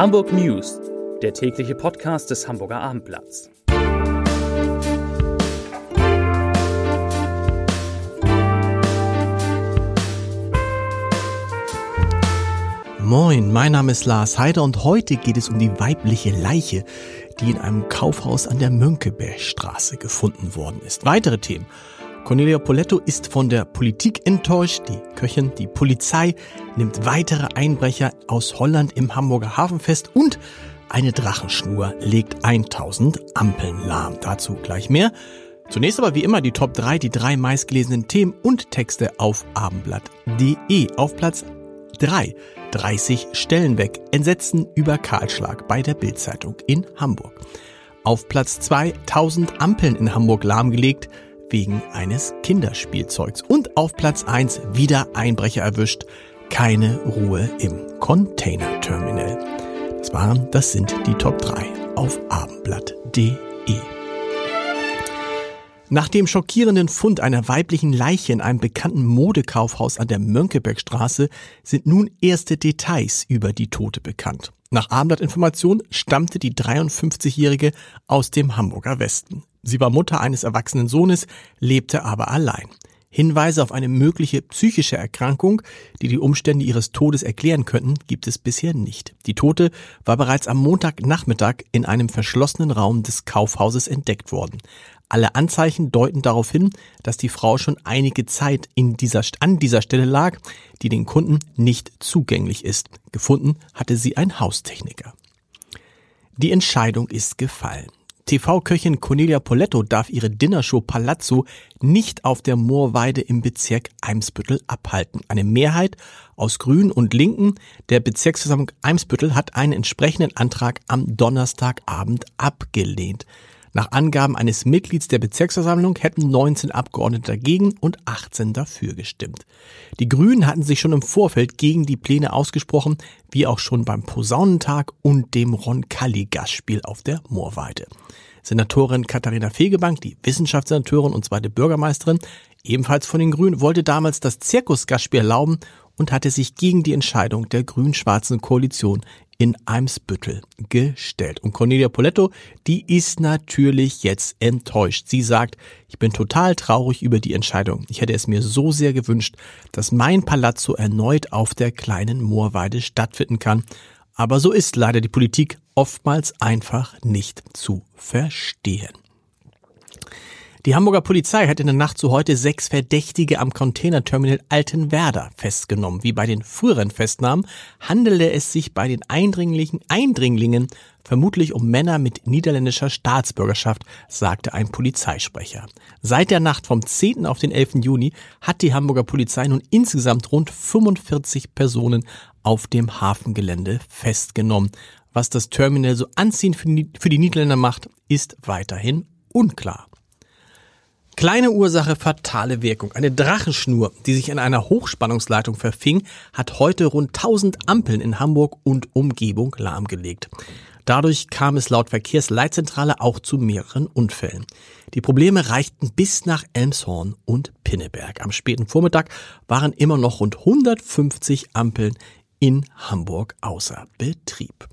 Hamburg News, der tägliche Podcast des Hamburger Abendblatts. Moin, mein Name ist Lars Heider und heute geht es um die weibliche Leiche, die in einem Kaufhaus an der Mönckebergstraße gefunden worden ist. Weitere Themen. Cornelia Poletto ist von der Politik enttäuscht, die Köchin, die Polizei nimmt weitere Einbrecher aus Holland im Hamburger Hafen fest und eine Drachenschnur legt 1000 Ampeln lahm. Dazu gleich mehr. Zunächst aber wie immer die Top 3, die drei meistgelesenen Themen und Texte auf abendblatt.de. Auf Platz 3, 30 Stellen weg. Entsetzen über Kahlschlag bei der Bildzeitung in Hamburg. Auf Platz 2, 1000 Ampeln in Hamburg lahmgelegt wegen eines Kinderspielzeugs. Und auf Platz 1 wieder Einbrecher erwischt. Keine Ruhe im Containerterminal. Das waren, das sind die Top 3 auf abendblatt.de. Nach dem schockierenden Fund einer weiblichen Leiche in einem bekannten Modekaufhaus an der Mönckebergstraße sind nun erste Details über die Tote bekannt. Nach Abendblattinformation stammte die 53-Jährige aus dem Hamburger Westen. Sie war Mutter eines erwachsenen Sohnes, lebte aber allein. Hinweise auf eine mögliche psychische Erkrankung, die die Umstände ihres Todes erklären könnten, gibt es bisher nicht. Die Tote war bereits am Montagnachmittag in einem verschlossenen Raum des Kaufhauses entdeckt worden. Alle Anzeichen deuten darauf hin, dass die Frau schon einige Zeit in dieser, an dieser Stelle lag, die den Kunden nicht zugänglich ist. Gefunden hatte sie ein Haustechniker. Die Entscheidung ist gefallen. TV-Köchin Cornelia Poletto darf ihre Dinnershow Palazzo nicht auf der Moorweide im Bezirk Eimsbüttel abhalten. Eine Mehrheit aus Grünen und Linken der Bezirksversammlung Eimsbüttel hat einen entsprechenden Antrag am Donnerstagabend abgelehnt. Nach Angaben eines Mitglieds der Bezirksversammlung hätten 19 Abgeordnete dagegen und 18 dafür gestimmt. Die Grünen hatten sich schon im Vorfeld gegen die Pläne ausgesprochen, wie auch schon beim Posaunentag und dem Roncalli-Gastspiel auf der Moorweide. Senatorin Katharina Fegebank, die Wissenschaftssenatorin und zweite Bürgermeisterin, ebenfalls von den Grünen, wollte damals das Zirkusgastspiel erlauben und hatte sich gegen die Entscheidung der grün-schwarzen Koalition in Eimsbüttel gestellt. Und Cornelia Poletto, die ist natürlich jetzt enttäuscht. Sie sagt, ich bin total traurig über die Entscheidung. Ich hätte es mir so sehr gewünscht, dass mein Palazzo erneut auf der kleinen Moorweide stattfinden kann. Aber so ist leider die Politik oftmals einfach nicht zu verstehen. Die Hamburger Polizei hat in der Nacht zu heute sechs Verdächtige am Containerterminal Altenwerder festgenommen. Wie bei den früheren Festnahmen handelte es sich bei den Eindringlichen, Eindringlingen vermutlich um Männer mit niederländischer Staatsbürgerschaft, sagte ein Polizeisprecher. Seit der Nacht vom 10. auf den 11. Juni hat die Hamburger Polizei nun insgesamt rund 45 Personen auf dem Hafengelände festgenommen. Was das Terminal so anziehend für die Niederländer macht, ist weiterhin unklar. Kleine Ursache, fatale Wirkung. Eine Drachenschnur, die sich in einer Hochspannungsleitung verfing, hat heute rund 1000 Ampeln in Hamburg und Umgebung lahmgelegt. Dadurch kam es laut Verkehrsleitzentrale auch zu mehreren Unfällen. Die Probleme reichten bis nach Elmshorn und Pinneberg. Am späten Vormittag waren immer noch rund 150 Ampeln in Hamburg außer Betrieb.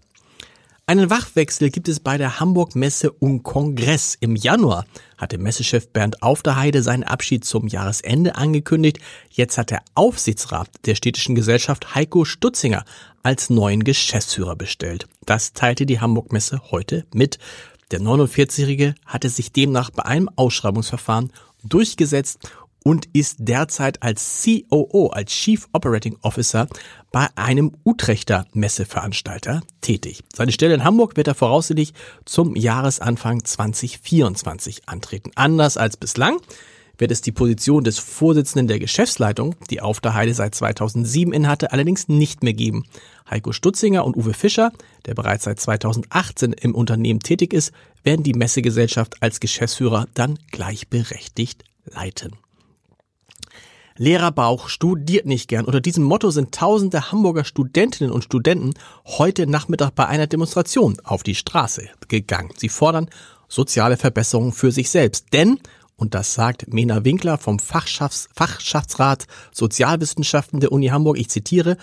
Einen Wachwechsel gibt es bei der Hamburg Messe und Kongress. Im Januar hatte Messechef Bernd Aufderheide seinen Abschied zum Jahresende angekündigt. Jetzt hat der Aufsichtsrat der städtischen Gesellschaft Heiko Stutzinger als neuen Geschäftsführer bestellt. Das teilte die Hamburg Messe heute mit. Der 49-Jährige hatte sich demnach bei einem Ausschreibungsverfahren durchgesetzt und ist derzeit als COO, als Chief Operating Officer bei einem Utrechter Messeveranstalter tätig. Seine Stelle in Hamburg wird er voraussichtlich zum Jahresanfang 2024 antreten. Anders als bislang wird es die Position des Vorsitzenden der Geschäftsleitung, die auf der Heide seit 2007 innehatte, allerdings nicht mehr geben. Heiko Stutzinger und Uwe Fischer, der bereits seit 2018 im Unternehmen tätig ist, werden die Messegesellschaft als Geschäftsführer dann gleichberechtigt leiten. Lehrerbauch studiert nicht gern. Unter diesem Motto sind tausende Hamburger Studentinnen und Studenten heute Nachmittag bei einer Demonstration auf die Straße gegangen. Sie fordern soziale Verbesserungen für sich selbst. Denn Und das sagt Mena Winkler vom Fachschafts Fachschaftsrat Sozialwissenschaften der Uni Hamburg. Ich zitiere,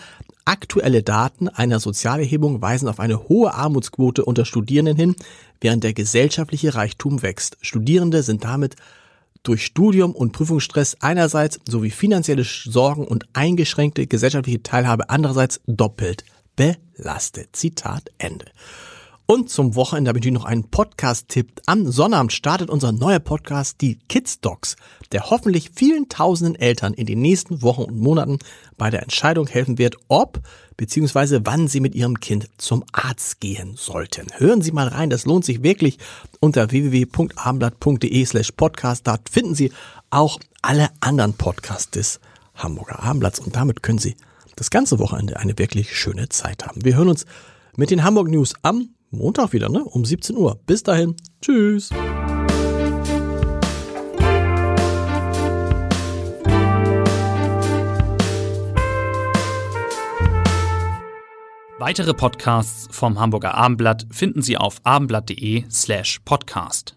Aktuelle Daten einer Sozialerhebung weisen auf eine hohe Armutsquote unter Studierenden hin, während der gesellschaftliche Reichtum wächst. Studierende sind damit durch Studium und Prüfungsstress einerseits sowie finanzielle Sorgen und eingeschränkte gesellschaftliche Teilhabe andererseits doppelt belastet. Zitat Ende. Und zum Wochenende habe ich noch einen Podcast-Tipp. Am Sonnabend startet unser neuer Podcast, die Kids Docs, der hoffentlich vielen tausenden Eltern in den nächsten Wochen und Monaten bei der Entscheidung helfen wird, ob bzw. wann sie mit ihrem Kind zum Arzt gehen sollten. Hören Sie mal rein, das lohnt sich wirklich unter www.abendblatt.de slash podcast. Dort finden Sie auch alle anderen Podcasts des Hamburger Abendblatts und damit können Sie das ganze Wochenende eine wirklich schöne Zeit haben. Wir hören uns mit den Hamburg News am Montag wieder, ne? Um 17 Uhr. Bis dahin. Tschüss. Weitere Podcasts vom Hamburger Abendblatt finden Sie auf abendblatt.de slash podcast.